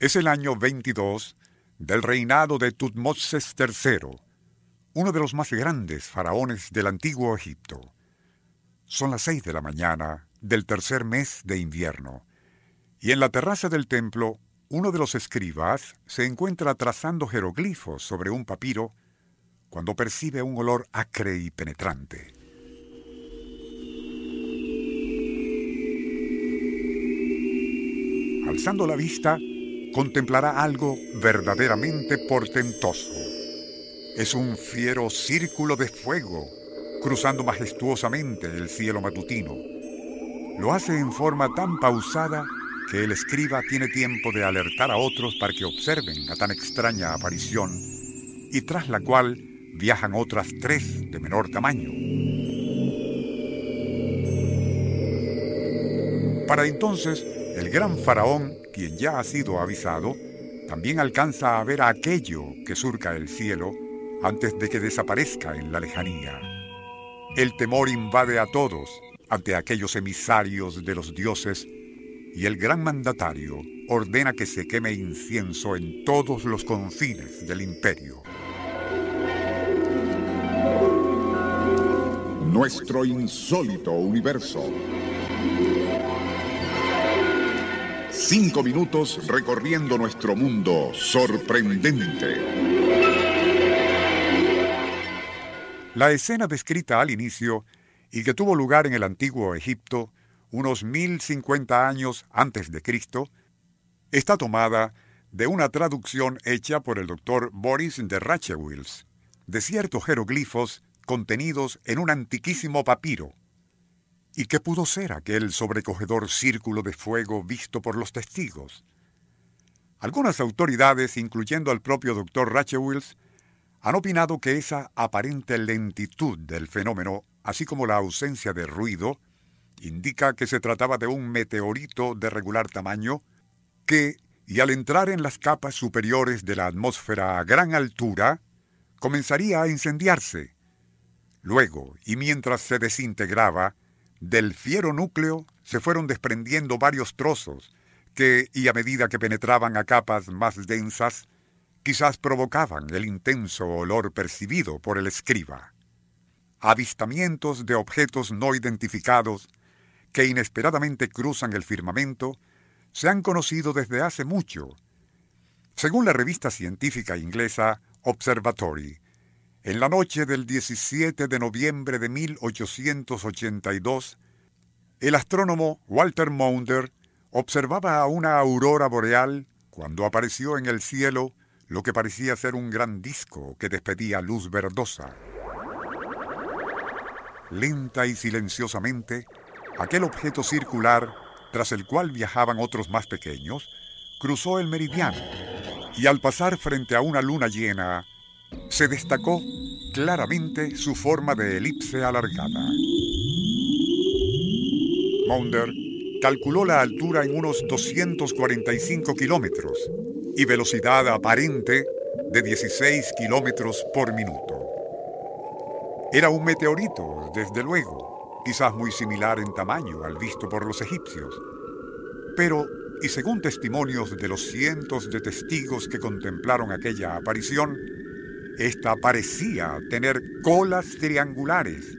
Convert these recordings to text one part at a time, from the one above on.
Es el año 22 del reinado de Tutmosis III, uno de los más grandes faraones del antiguo Egipto. Son las seis de la mañana del tercer mes de invierno, y en la terraza del templo uno de los escribas se encuentra trazando jeroglifos sobre un papiro cuando percibe un olor acre y penetrante. Alzando la vista, contemplará algo verdaderamente portentoso. Es un fiero círculo de fuego cruzando majestuosamente el cielo matutino. Lo hace en forma tan pausada que el escriba tiene tiempo de alertar a otros para que observen a tan extraña aparición y tras la cual viajan otras tres de menor tamaño. Para entonces, el gran faraón quien ya ha sido avisado, también alcanza a ver aquello que surca el cielo antes de que desaparezca en la lejanía. El temor invade a todos ante aquellos emisarios de los dioses y el gran mandatario ordena que se queme incienso en todos los confines del imperio. Nuestro insólito universo. Cinco minutos recorriendo nuestro mundo sorprendente. La escena descrita al inicio y que tuvo lugar en el antiguo Egipto unos 1050 años antes de Cristo, está tomada de una traducción hecha por el doctor Boris de Ratchewils de ciertos jeroglifos contenidos en un antiquísimo papiro ¿Y qué pudo ser aquel sobrecogedor círculo de fuego visto por los testigos? Algunas autoridades, incluyendo al propio doctor Ratchewills, han opinado que esa aparente lentitud del fenómeno, así como la ausencia de ruido, indica que se trataba de un meteorito de regular tamaño que, y al entrar en las capas superiores de la atmósfera a gran altura, comenzaría a incendiarse. Luego, y mientras se desintegraba, del fiero núcleo se fueron desprendiendo varios trozos que, y a medida que penetraban a capas más densas, quizás provocaban el intenso olor percibido por el escriba. Avistamientos de objetos no identificados que inesperadamente cruzan el firmamento se han conocido desde hace mucho. Según la revista científica inglesa Observatory, en la noche del 17 de noviembre de 1882, el astrónomo Walter Maunder observaba a una aurora boreal cuando apareció en el cielo lo que parecía ser un gran disco que despedía luz verdosa. Lenta y silenciosamente, aquel objeto circular, tras el cual viajaban otros más pequeños, cruzó el meridiano y al pasar frente a una luna llena, se destacó claramente su forma de elipse alargada. Maunder calculó la altura en unos 245 kilómetros y velocidad aparente de 16 kilómetros por minuto. Era un meteorito, desde luego, quizás muy similar en tamaño al visto por los egipcios. Pero, y según testimonios de los cientos de testigos que contemplaron aquella aparición, esta parecía tener colas triangulares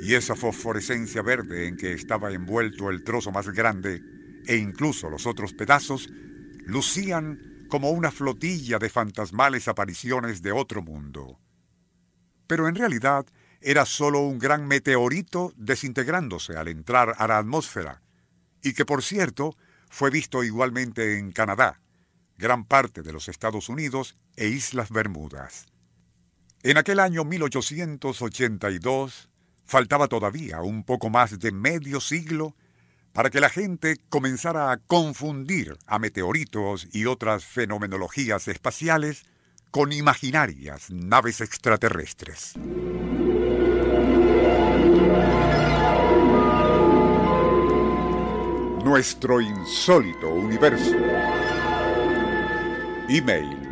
y esa fosforescencia verde en que estaba envuelto el trozo más grande e incluso los otros pedazos lucían como una flotilla de fantasmales apariciones de otro mundo. Pero en realidad era solo un gran meteorito desintegrándose al entrar a la atmósfera, y que por cierto fue visto igualmente en Canadá, gran parte de los Estados Unidos e Islas Bermudas. En aquel año 1882 faltaba todavía un poco más de medio siglo para que la gente comenzara a confundir a meteoritos y otras fenomenologías espaciales con imaginarias naves extraterrestres. Nuestro insólito universo. Email